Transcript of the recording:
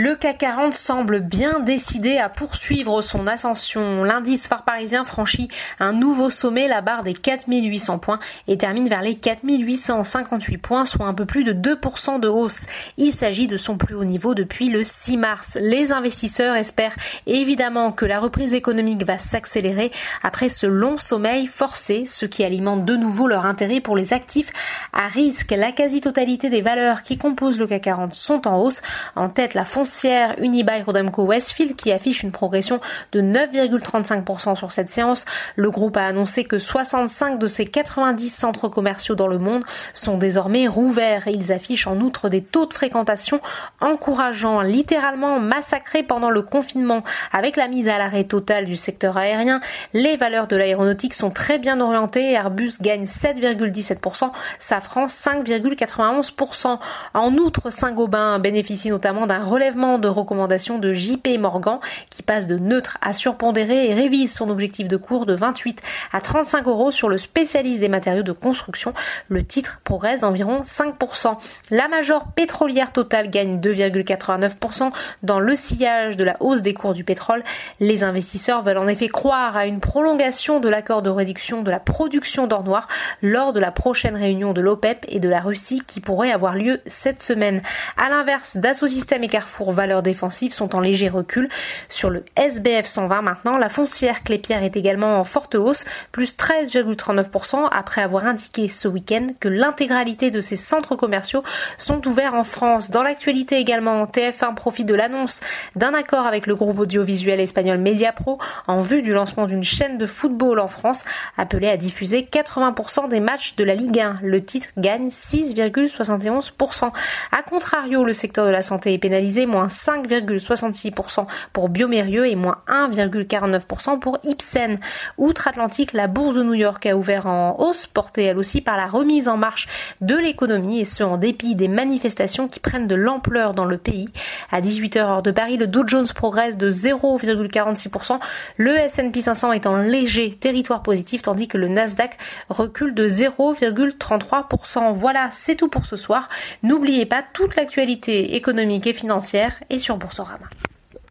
Le CAC 40 semble bien décidé à poursuivre son ascension. L'indice phare parisien franchit un nouveau sommet, la barre des 4800 points, et termine vers les 4858 points, soit un peu plus de 2% de hausse. Il s'agit de son plus haut niveau depuis le 6 mars. Les investisseurs espèrent évidemment que la reprise économique va s'accélérer après ce long sommeil forcé, ce qui alimente de nouveau leur intérêt pour les actifs à risque. La quasi-totalité des valeurs qui composent le CAC 40 sont en hausse. En tête, la foncière Unibail Rodamco Westfield qui affiche une progression de 9,35% sur cette séance. Le groupe a annoncé que 65 de ses 90 centres commerciaux dans le monde sont désormais rouverts. Ils affichent en outre des taux de fréquentation encourageants, littéralement massacrés pendant le confinement. Avec la mise à l'arrêt total du secteur aérien, les valeurs de l'aéronautique sont très bien orientées. Airbus gagne 7,17%, Safran 5,91%. En outre, Saint-Gobain bénéficie notamment d'un relèvement de recommandations de JP Morgan qui passe de neutre à surpondéré et révise son objectif de cours de 28 à 35 euros sur le spécialiste des matériaux de construction. Le titre progresse d'environ 5%. La major pétrolière totale gagne 2,89% dans le sillage de la hausse des cours du pétrole. Les investisseurs veulent en effet croire à une prolongation de l'accord de réduction de la production d'or noir lors de la prochaine réunion de l'OPEP et de la Russie qui pourrait avoir lieu cette semaine. À l'inverse, Dassault Systèmes et Carrefour valeurs défensives sont en léger recul. Sur le SBF 120 maintenant, la foncière Clépierre est également en forte hausse, plus 13,39% après avoir indiqué ce week-end que l'intégralité de ses centres commerciaux sont ouverts en France. Dans l'actualité également, TF1 profite de l'annonce d'un accord avec le groupe audiovisuel espagnol Mediapro en vue du lancement d'une chaîne de football en France appelée à diffuser 80% des matchs de la Ligue 1. Le titre gagne 6,71%. A contrario, le secteur de la santé est pénalisé, moins 5,66% pour Biomérieux et moins 1,49% pour Ipsen. Outre-Atlantique, la bourse de New York a ouvert en hausse, portée elle aussi par la remise en marche de l'économie et ce en dépit des manifestations qui prennent de l'ampleur dans le pays. À 18h heure de Paris, le Dow Jones progresse de 0,46%. Le S&P 500 est en léger territoire positif tandis que le Nasdaq recule de 0,33%. Voilà, c'est tout pour ce soir. N'oubliez pas toute l'actualité économique et financière est sur Boursorama.